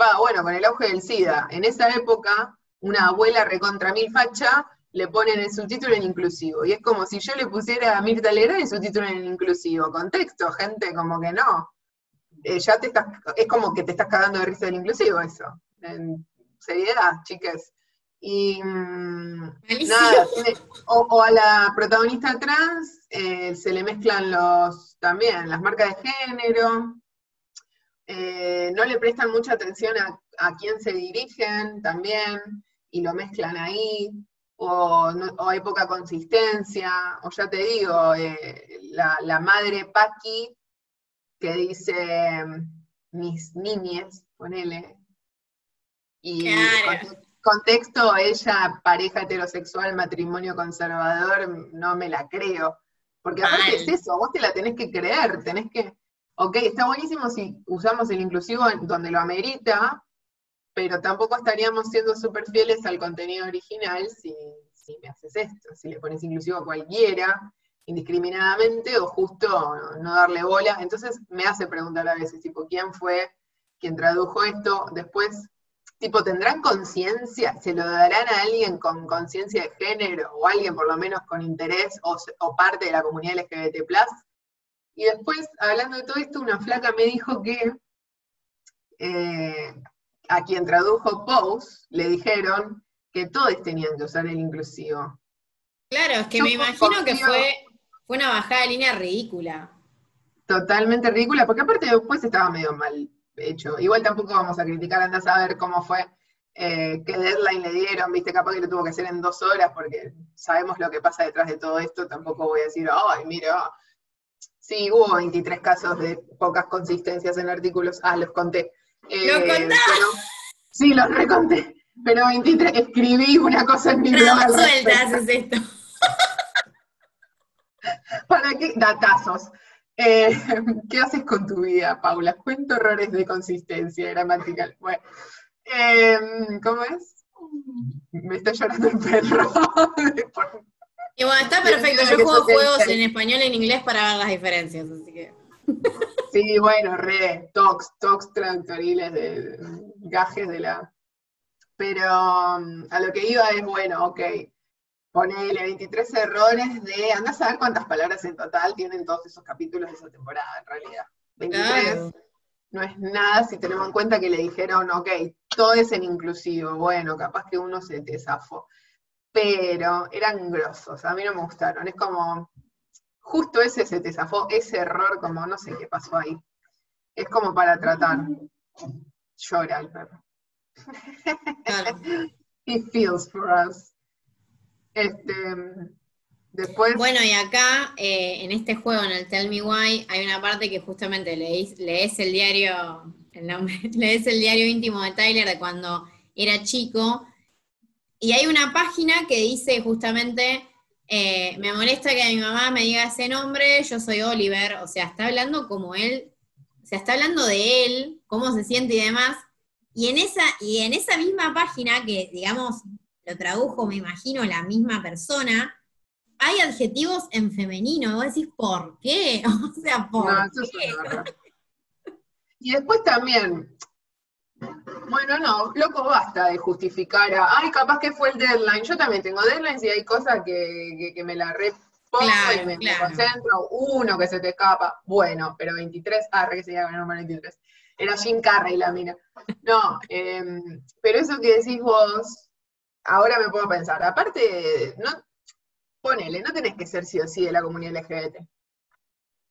Va, bueno, con el auge del SIDA, en esa época una abuela recontra mil facha, le ponen el subtítulo en inclusivo. Y es como si yo le pusiera a Mirta Legrand el subtítulo en inclusivo. Contexto, gente, como que no. Eh, ya te estás, es como que te estás cagando de risa del inclusivo eso. En seriedad, chicas. Y mm, nada, o, a la protagonista trans eh, se le mezclan los también las marcas de género, eh, no le prestan mucha atención a, a quién se dirigen también y lo mezclan ahí, o, hay poca consistencia, o ya te digo, eh, la, madre Paqui que dice mis niñes, ponele. Y contexto, ella, pareja heterosexual, matrimonio conservador, no me la creo. Porque aparte es eso, vos te la tenés que creer, tenés que, ok, está buenísimo si usamos el inclusivo donde lo amerita, pero tampoco estaríamos siendo súper fieles al contenido original si, si me haces esto, si le pones inclusivo a cualquiera, indiscriminadamente, o justo no darle bola. Entonces me hace preguntar a veces, tipo, ¿quién fue quien tradujo esto? Después, tipo, ¿tendrán conciencia? ¿Se lo darán a alguien con conciencia de género o alguien por lo menos con interés o, parte de la comunidad LGBT+. Y después, hablando de todo esto, una flaca me dijo que eh, a quien tradujo Pose le dijeron que todos tenían que usar el inclusivo. Claro, es que me imagino que fue, fue una bajada de línea ridícula. Totalmente ridícula, porque aparte después estaba medio mal hecho. Igual tampoco vamos a criticar, anda a saber cómo fue, eh, qué deadline le dieron, viste, capaz que lo tuvo que hacer en dos horas, porque sabemos lo que pasa detrás de todo esto, tampoco voy a decir, ay, mira, sí, hubo 23 casos de pocas consistencias en artículos, ah, los conté. Eh, ¿Los sí, los reconté, pero 23, escribí una cosa en mi blog. No, sueltas es esto. [LAUGHS] ¿Para qué? Datazos. Eh, [LAUGHS] ¿Qué haces con tu vida, Paula? Cuento errores de consistencia gramatical. Bueno, em, ¿cómo es? Me está llorando el perro. [LAUGHS] y bueno, está perfecto. Yo juego juegos en español y en inglés para ver las diferencias, así que. Sí, bueno, re, talks, talks traductoriles de gajes de la. Pero um, a lo que iba es, bueno, ok, ponele 23 errores de, anda a saber cuántas palabras en total tienen todos esos capítulos de esa temporada, en realidad. 23 no es nada si tenemos en cuenta que le dijeron, ok, todo es en inclusivo, bueno, capaz que uno se te zafó. Pero eran grosos, a mí no me gustaron, es como, justo ese se te zafó, ese error, como no sé qué pasó ahí. Es como para tratar. Llora el perro. [LAUGHS] He feels for us. Este, después... Bueno, y acá, eh, en este juego, en el Tell Me Why, hay una parte que justamente lees, lees el diario, [LAUGHS] lees el diario íntimo de Tyler de cuando era chico, y hay una página que dice justamente, eh, me molesta que mi mamá me diga ese nombre, yo soy Oliver, o sea, está hablando como él, o sea, está hablando de él, cómo se siente y demás, y en esa, y en esa misma página que, digamos, lo tradujo, me imagino, la misma persona, hay adjetivos en femenino. Vos decís, ¿por qué? [LAUGHS] O sea, ¿por qué? y después también, bueno, no, loco, basta de justificar a, ay, capaz que fue el deadline. Yo también tengo deadlines y hay cosas que, me la repongo y me, concentro. Uno que se te escapa, bueno, pero 23, ah, que se llama el número 23. Era Jim Carrey la mina. No, em, pero eso que decís vos, ahora me puedo pensar, aparte, no, ponele, no tenés que ser sí o sí de la comunidad LGBT.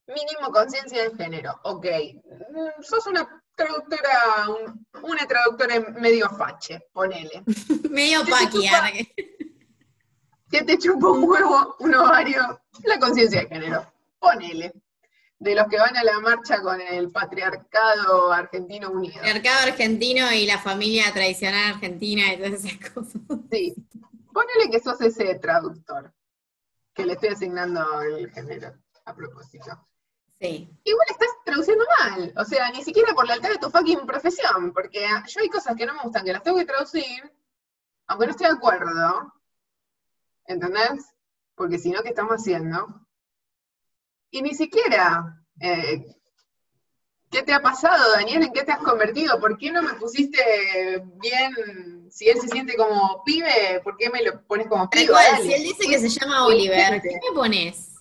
Mínimo conciencia de género, ok. Mm, sos una traductora, una traductora medio fache, ponele. [LAUGHS] medio paqui, Que te chupa un huevo, un ovario, la conciencia de género, ponele de los que van a la marcha con el patriarcado argentino unido. Patriarcado argentino y la familia tradicional argentina y todas esas cosas. Sí. Ponele que sos ese traductor, que le estoy asignando el género, a propósito. Sí. Igual estás traduciendo mal, o sea, ni siquiera por la alta de tu fucking profesión, porque yo hay cosas que no me gustan, que las tengo que traducir, aunque no estoy de acuerdo, ¿entendés? Porque si no, ¿qué estamos haciendo? Y ni siquiera, eh, ¿qué te ha pasado, Daniel? ¿En qué te has convertido? ¿Por qué no me pusiste bien, si él se siente como pibe, ¿por qué me lo pones como pibe? si él dice que se llama Oliver, ¿qué me pones?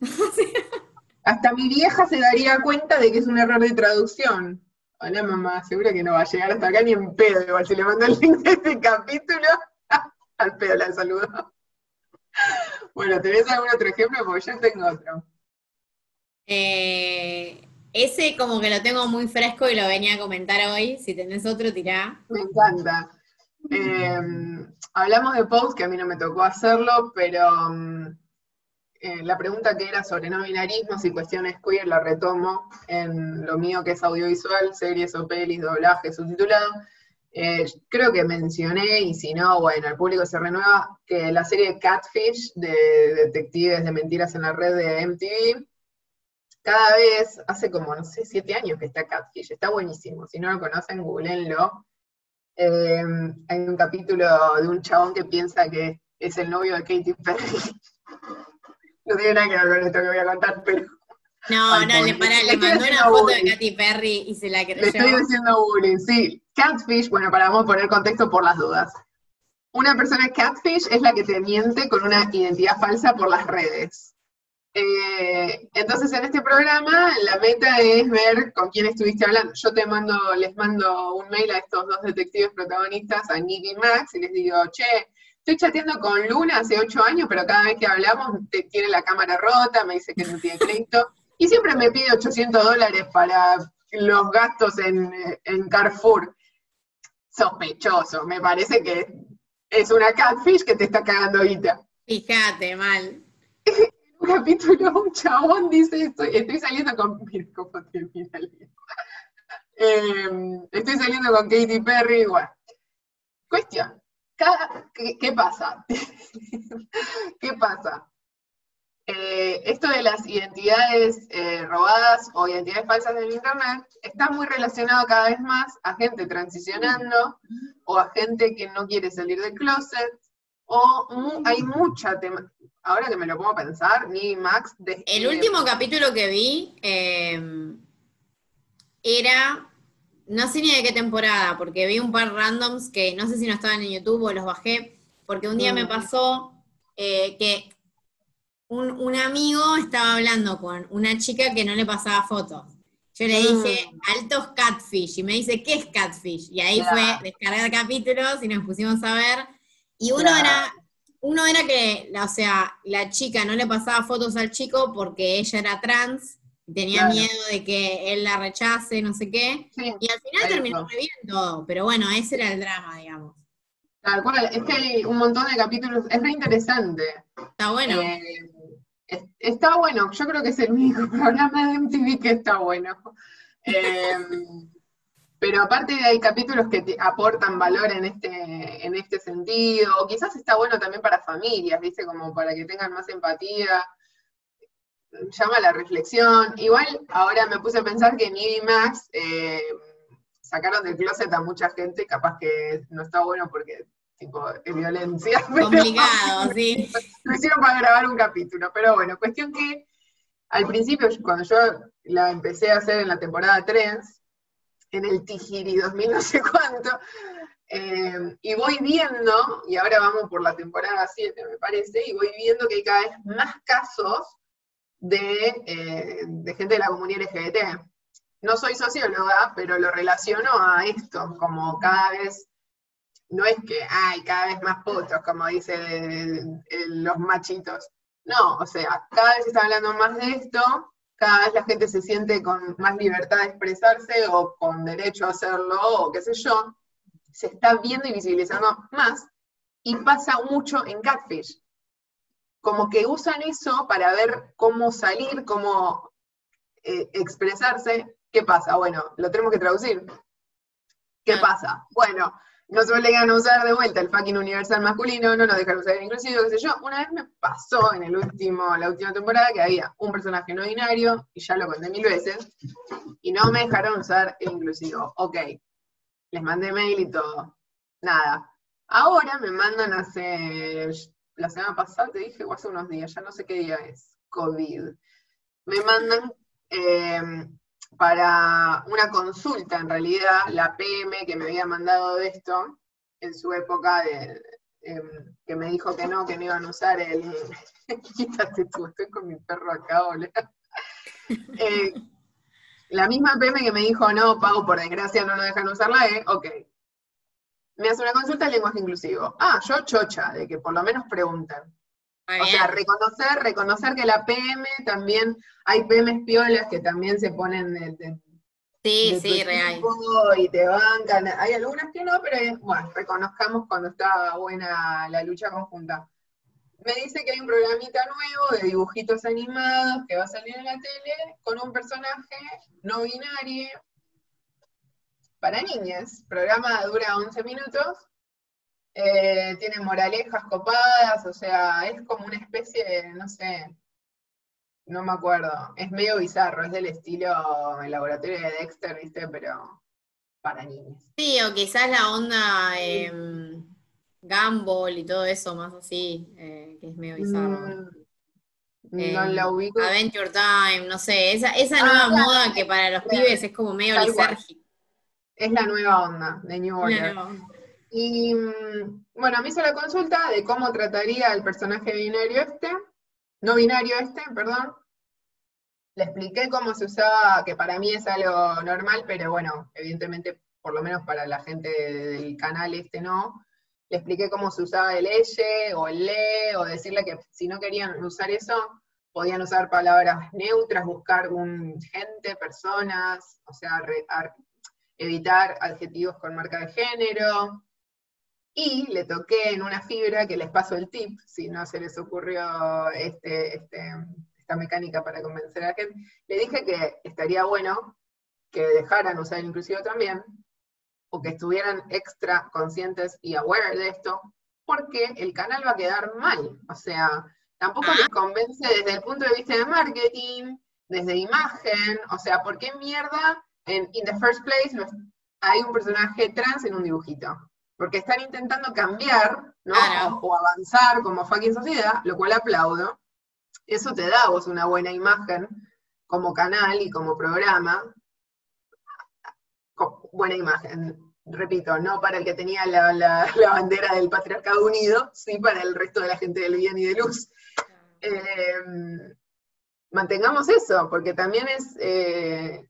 [LAUGHS] Hasta mi vieja se daría cuenta de que es un error de traducción. Hola mamá, seguro que no va a llegar hasta acá ni en pedo, igual si le mando el link de este capítulo, [LAUGHS] al pedo la saludo. [LAUGHS] Bueno, ¿tenés algún otro ejemplo? Porque yo tengo otro. Eh, ese como que lo tengo muy fresco y lo venía a comentar hoy. Si tenés otro, tirá. Me encanta. Em, hablamos de post, que a mí no me tocó hacerlo, pero mm, eh, la pregunta que era sobre no binarismos y cuestiones queer la retomo en lo mío que es audiovisual, series o pelis, doblaje, subtitulado. Eh, creo que mencioné, y si no, bueno, el público se renueva, que la serie Catfish de detectives de mentiras en la red de MTV, cada vez, hace como, no sé, siete años que está Catfish, está buenísimo. Si no lo conocen, googleenlo. Eh, hay un capítulo de un chabón que piensa que es el novio de Katy Perry. [LAUGHS] no tiene nada que ver con esto que voy a contar, pero no, [LAUGHS] no, le, para, le mandó una foto de Katy Perry y se la creyó. Le estoy diciendo bullying, sí. Catfish, bueno, para vamos a poner contexto por las dudas. Una persona catfish es la que te miente con una identidad falsa por las redes. Eh, entonces, en este programa, la meta es ver con quién estuviste hablando. Yo te mando, les mando un mail a estos dos detectives protagonistas, a Nick y Max, y les digo, che, estoy chateando con Luna hace ocho años, pero cada vez que hablamos te, tiene la cámara rota, me dice que no tiene crédito. Y siempre me pide 800 dólares para los gastos en, Carrefour. Sospechoso, me parece que es una catfish que te está cagando ahorita. Fíjate, mal. [LAUGHS] capítulo, un chabón dice esto, estoy saliendo con... [LAUGHS] Em, estoy saliendo con Katy Perry, igual. Cuestión, ¿qué pasa? [LAUGHS] ¿Qué pasa? Eh, esto de las identidades eh, robadas o identidades falsas del Internet está muy relacionado cada vez más a gente transicionando o a gente que no quiere salir del closet o hay mucha. Ahora que me lo puedo pensar, ni Max... El último capítulo que vi em, era, no sé ni de qué temporada, porque vi un par randoms que no sé si no estaban en YouTube o los bajé, porque un día me mm. pasó eh, que un, amigo estaba hablando con una chica que no le pasaba fotos. Yo le dije, mm. altos catfish, y me dice, ¿qué es catfish? Y ahí fue descargar capítulos y nos pusimos a ver. Y uno era, uno era que, o sea, la chica no le pasaba fotos al chico porque ella era trans, y tenía miedo de que él la rechace, no sé qué. y al final terminó muy bien todo, pero bueno, ese era el drama, digamos. Tal cual, es que hay un montón de capítulos, es re interesante. Está bueno. Eh, está bueno, yo creo que es el único [LAUGHS] programa de MTV que está bueno. Em, pero aparte hay capítulos que te aportan valor en este, en este sentido, o quizás está bueno también para familias, ¿viste? Como para que tengan más empatía, llama a la reflexión. Igual ahora me puse a pensar que en Max eh, sacaron del closet a mucha gente, capaz que no está bueno porque tipo de violencia. [LAUGHS] Complicado, [LAUGHS] sí. Lo hicieron para grabar un capítulo, pero bueno, cuestión que al principio, cuando yo la empecé a hacer en la temporada 3, en el Tijiri 2000 no sé cuánto, eh, y voy viendo, y ahora vamos por la temporada 7 me parece, y voy viendo que hay cada vez más casos de, eh, de gente de la comunidad LGBT. No soy socióloga, pero lo relaciono a esto, como cada vez no es que hay cada vez más putos, como dicen los machitos. No, o sea, cada vez se está hablando más de esto, cada vez la gente se siente con más libertad de expresarse o con derecho a hacerlo o qué sé yo, se está viendo y visibilizando más y pasa mucho en Catfish. Como que usan eso para ver cómo salir, cómo eh, expresarse. ¿Qué pasa? Bueno, lo tenemos que traducir. ¿Qué pasa? Bueno, no se obligan a usar de vuelta el fucking universal masculino, no nos dejan usar el inclusivo, qué sé yo. Una vez me pasó en el último, la última temporada que había un personaje no binario, y ya lo conté mil veces, y no me dejaron usar el inclusivo. Ok, les mandé mail y todo. Nada. Ahora me mandan hace, la semana pasada te dije, o hace unos días, ya no sé qué día es, COVID. Me mandan eh, para una consulta, en realidad, la PM que me había mandado de esto, en su época, de, em, que me dijo que no, que no iban a usar el... [LAUGHS] Quítate tú, estoy con mi perro acá, boludo. [LAUGHS] Eh, la misma PM que me dijo, no, Pau, por desgracia no nos dejan usar la E, ok. Me hace una consulta de lenguaje inclusivo. Ah, yo chocha, de que por lo menos pregunten. O sea, reconocer, reconocer que la PM también, hay PMs piolas que también se ponen de, sí, sí, real. Y te bancan, hay algunas que no, pero bueno, reconozcamos cuando está buena la lucha conjunta. me dice que hay un programita nuevo de dibujitos animados que va a salir en la tele con un personaje no binario para niñas. programa dura 11 minutos, eh, tiene moralejas copadas, o sea, es como una especie de, no sé, no me acuerdo, es medio bizarro, es del estilo el laboratorio de Dexter, ¿viste? Pero para niños. Sí, o quizás la onda... Eh, Gumball y todo eso, más así, eh, que es medio bizarro. Mm, no eh, la ubico. Adventure Time, no sé, esa, esa ah, nueva moda que para los pibes es como medio lisérgica. Es la nueva onda de New Order. Y mm, bueno, mí se la consulta de cómo trataría el personaje binario este, no binario este, perdón. Le expliqué cómo se usaba, que para mí es algo normal, pero bueno, evidentemente, por lo menos para la gente del canal este no le expliqué cómo se usaba el elle o el le, o decirle que si no querían usar eso, podían usar palabras neutras, buscar un gente, personas, o sea, evitar adjetivos con marca de género. Y le toqué en una fibra que les paso el tip, si no se les ocurrió este, este, esta mecánica para convencer a la gente. Le dije que estaría bueno que dejaran usar el inclusivo también, o que estuvieran extra conscientes y aware de esto, porque el canal va a quedar mal. O sea, tampoco les convence desde el punto de vista de marketing, desde imagen, o sea, ¿por qué mierda en In the First Place hay un personaje trans en un dibujito? Porque están intentando cambiar, ¿no? O, avanzar como fucking sociedad, lo cual aplaudo. Eso te da vos una buena imagen como canal y como programa, buena imagen. Repito, no para el que tenía la, bandera del patriarcado unido, sí para el resto de la gente del bien y de luz. Eh, mantengamos eso, porque también es, eh,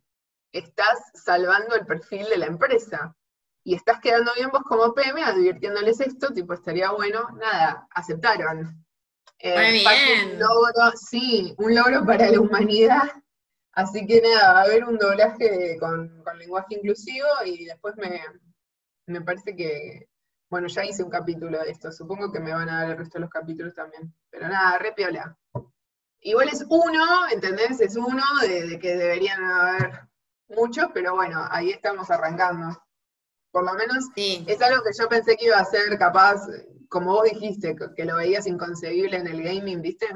estás salvando el perfil de la empresa. Y estás quedando bien vos como PM advirtiéndoles esto, tipo, estaría bueno, nada, aceptaron. Eh, bien. Un logro, sí, un logro para la humanidad Así que nada, va a haber un doblaje con, lenguaje inclusivo y después me, parece que, bueno, ya hice un capítulo de esto, supongo que me van a dar el resto de los capítulos también. Pero nada, re piola. Igual es uno, ¿entendés? Es uno de, que deberían haber muchos, pero bueno, ahí estamos arrancando. Por lo menos es algo que yo pensé que iba a ser capaz, como vos dijiste, que lo veías inconcebible en el gaming, ¿viste?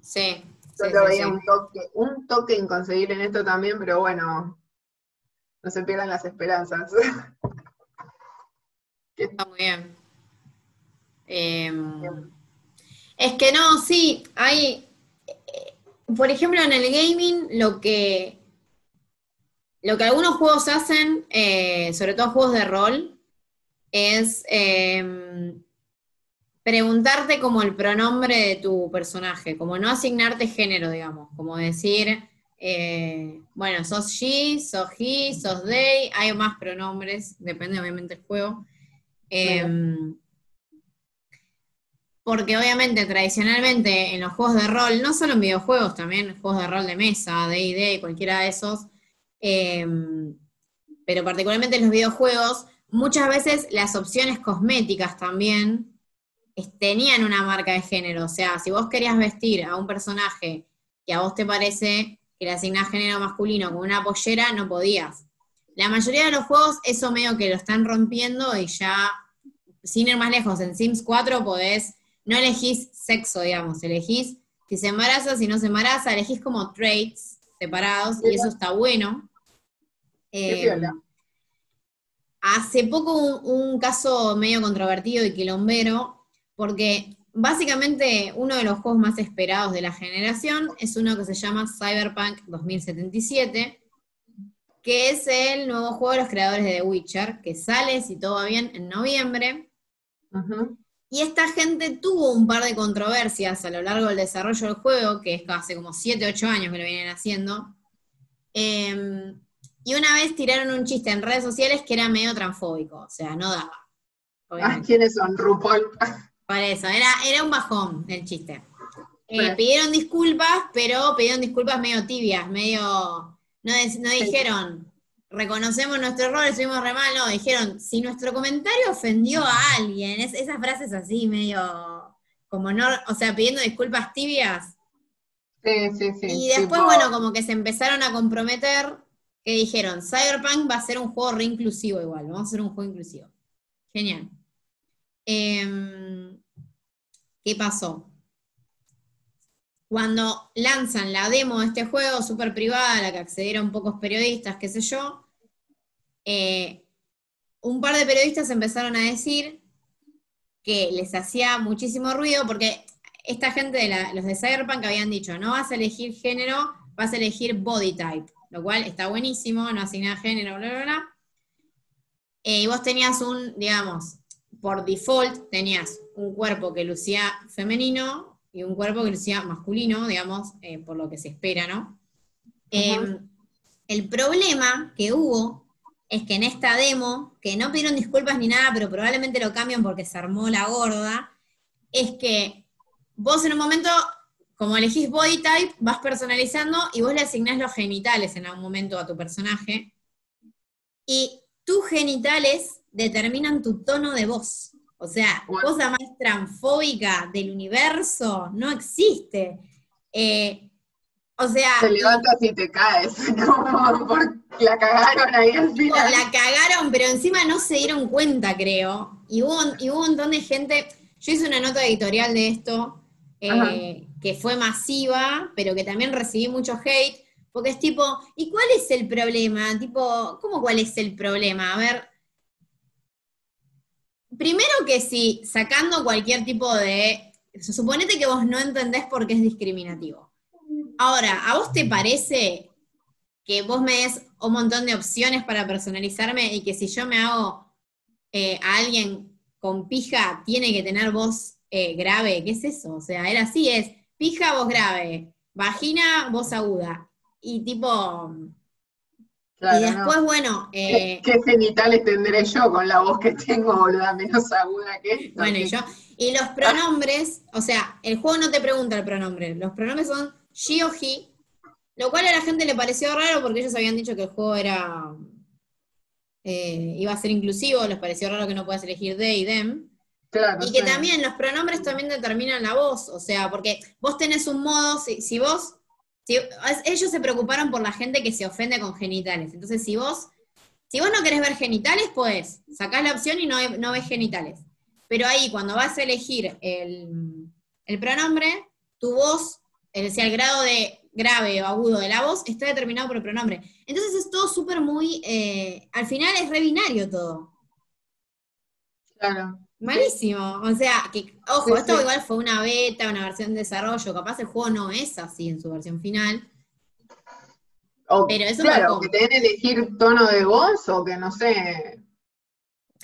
Sí, yo veía un toque, un toque inconcebible en esto también, pero bueno, no se pierdan las esperanzas. [LAUGHS] Está muy bien. Em, es que no, sí, hay, eh, por ejemplo, en el gaming lo que, lo que algunos juegos hacen, eh, sobre todo juegos de rol, es em, preguntarte como el pronombre de tu personaje, como no asignarte género, digamos, como decir, eh, bueno, sos she, sos he, sos they, hay más pronombres, depende obviamente del juego. Em, porque obviamente tradicionalmente en los juegos de rol, no solo en videojuegos, también en juegos de rol de mesa, D&D, cualquiera de esos, em, pero particularmente en los videojuegos, muchas veces las opciones cosméticas también tenían una marca de género. O sea, si vos querías vestir a un personaje que a vos te parece que le asignás género masculino con una pollera, no podías. La mayoría de los juegos, eso medio que lo están rompiendo y ya, sin ir más lejos, en Sims 4 podés, no elegís sexo, digamos, elegís si se embaraza, si no se embaraza, elegís como traits separados y eso está bueno. Eh, hace poco un, caso medio controvertido y quilombero porque básicamente uno de los juegos más esperados de la generación es uno que se llama Cyberpunk 2077, que es el nuevo juego de los creadores de The Witcher, que sale, si todo va bien, en noviembre. Y esta gente tuvo un par de controversias a lo largo del desarrollo del juego, que es hace como 7, 8 años que lo vienen haciendo. Em, y una vez tiraron un chiste en redes sociales que era medio transfóbico, o sea, no daba. Ah, ¿Quiénes son? RuPaul. [LAUGHS] Por eso, era, era un bajón el chiste. Eh, pidieron disculpas, pero pidieron disculpas medio tibias, medio. No, no dijeron, reconocemos nuestro error, estuvimos re mal, no, dijeron, si nuestro comentario ofendió a alguien, esas frases así, medio como no, o sea, pidiendo disculpas tibias. Sí, sí, sí. Y después, bueno, como que se empezaron a comprometer, que dijeron, Cyberpunk va a ser un juego re inclusivo igual, vamos a hacer un juego inclusivo. Genial. Em, ¿Qué pasó? Cuando lanzan la demo de este juego súper privada, a la que accedieron pocos periodistas, qué sé yo, eh, un par de periodistas empezaron a decir que les hacía muchísimo ruido, porque esta gente, de los de Cyberpunk habían dicho, no vas a elegir género, vas a elegir body type, lo cual está buenísimo, no asignar género, bla, bla, bla. Eh, y vos tenías un, digamos, por default tenías un cuerpo que lucía femenino y un cuerpo que lucía masculino, digamos, eh, por lo que se espera, ¿no? Em, el problema que hubo es que en esta demo, que no pidieron disculpas ni nada, pero probablemente lo cambian porque se armó la gorda, es que vos en un momento, como elegís body type, vas personalizando y vos le asignás los genitales en algún momento a tu personaje. Y tus genitales determinan tu tono de voz. O sea, cosa más transfóbica del universo no existe. Eh, o sea. Te levantas y te caes, [LAUGHS] como porque la cagaron ahí al final. La cagaron, pero encima no se dieron cuenta, creo. Y hubo, hubo un montón de gente. Yo hice una nota editorial de esto, eh, que fue masiva, pero que también recibí mucho hate, porque es tipo, ¿y cuál es el problema? Tipo, ¿cómo cuál es el problema? A ver, primero que si sacando cualquier tipo de. Suponete que vos no entendés por qué es discriminativo. Ahora, ¿a vos te parece que vos me des un montón de opciones para personalizarme y que si yo me hago eh, a alguien con pija, tiene que tener voz eh, grave? ¿Qué es eso? O sea, era así, es pija, voz grave, vagina, voz aguda. Y tipo, y después, bueno. Eh, ¿Qué, genitales tendré yo con la voz que tengo, boluda, menos aguda que esto? Bueno, y yo. Y los pronombres, o sea, el juego no te pregunta el pronombre. Los pronombres son she o he, lo cual a la gente le pareció raro porque ellos habían dicho que el juego era. Eh, iba a ser inclusivo, les pareció raro que no puedas elegir they y them. Claro, y que también los pronombres también determinan la voz, o sea, porque vos tenés un modo, si vos ellos se preocuparon por la gente que se ofende con genitales. Entonces, si vos, si vos no querés ver genitales, pues sacás la opción y no, no ves genitales. Pero ahí, cuando vas a elegir el, pronombre, tu voz, es decir, el grado de grave o agudo de la voz, está determinado por el pronombre. Entonces es todo súper muy, eh, al final es re binario todo. Claro. Malísimo. O sea, que, ojo, esto igual fue una beta, una versión de desarrollo. Capaz el juego no es así en su versión final. pero eso claro, que te den elegir tono de voz o que no sé.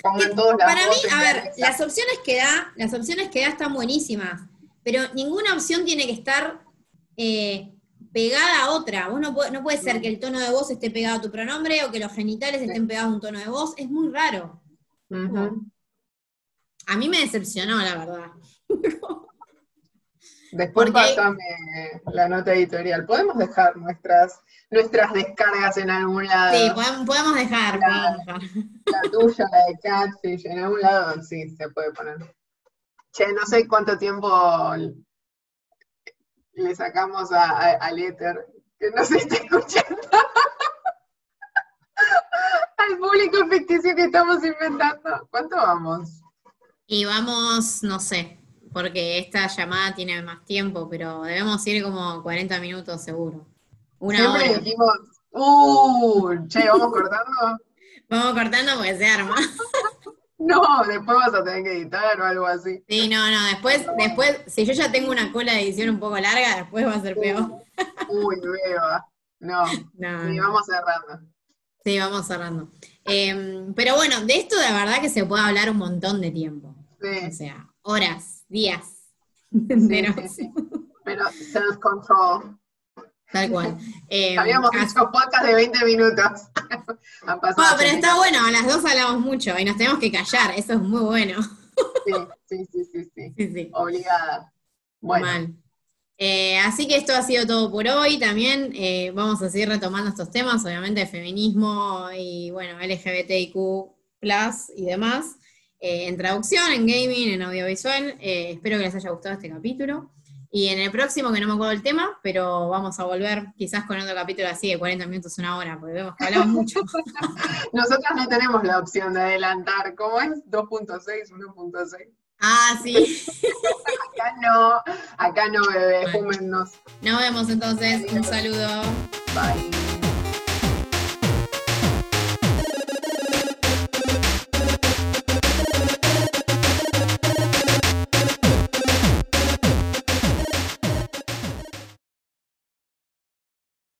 Pongan todos las Para mí, a ver, las opciones que da, las opciones que da están buenísimas, pero ninguna opción tiene que estar eh, pegada a otra. Vos no, no puede ser que el tono de voz esté pegado a tu pronombre o que los genitales estén pegados a un tono de voz. Es muy raro. A mí me decepcionó, la verdad. [LAUGHS] Después pásame la nota editorial. Podemos dejar nuestras nuestras descargas en algún lado. Sí, podemos, dejar, la, La tuya, la de Catfish, en algún lado sí se puede poner. Che, no sé cuánto tiempo le sacamos a, al éter, que no se está escuchando. [LAUGHS] al público ficticio que estamos inventando. ¿Cuánto vamos? Y vamos, no sé, porque esta llamada tiene más tiempo, pero debemos ir como 40 minutos seguro. Una Siempre dijimos, uh, che, ¿vamos [LAUGHS] cortando? vamos cortando porque se arma. [LAUGHS] no, después vas a tener que editar o algo así. Sí, no, no, después, después, si yo ya tengo una cola de edición un poco larga, después va a ser peor. [LAUGHS] Uy, beba. No, no, sí, vamos cerrando. Sí, vamos cerrando. Em, pero bueno, de esto de verdad que se puede hablar un montón de tiempo. O sea, horas, días. pero, [LAUGHS] self-control. Tal cual. Eh, Habíamos hecho podcast de 20 minutos. [LAUGHS] no, pero está bueno, a las dos hablamos mucho y nos tenemos que callar, eso es muy bueno. sí, [LAUGHS] sí, sí, sí, sí. Obligada. Bueno. Eh, así que esto ha sido todo por hoy. También eh, vamos a seguir retomando estos temas, obviamente, feminismo y, bueno, LGBTIQ y demás. Eh, en traducción, en gaming, en audiovisual. Eh, espero que les haya gustado este capítulo. Y en el próximo, que no me acuerdo el tema, pero vamos a volver quizás con otro capítulo así de 40 minutos, una hora, porque vemos que hablamos mucho. [LAUGHS] [LAUGHS] Nosotros no tenemos la opción de adelantar, ¿cómo es? 2.6, 1.6. Ah, sí. [LAUGHS] acá no, acá no, bebé, fúmennos. Nos vemos entonces, un saludo. Bye.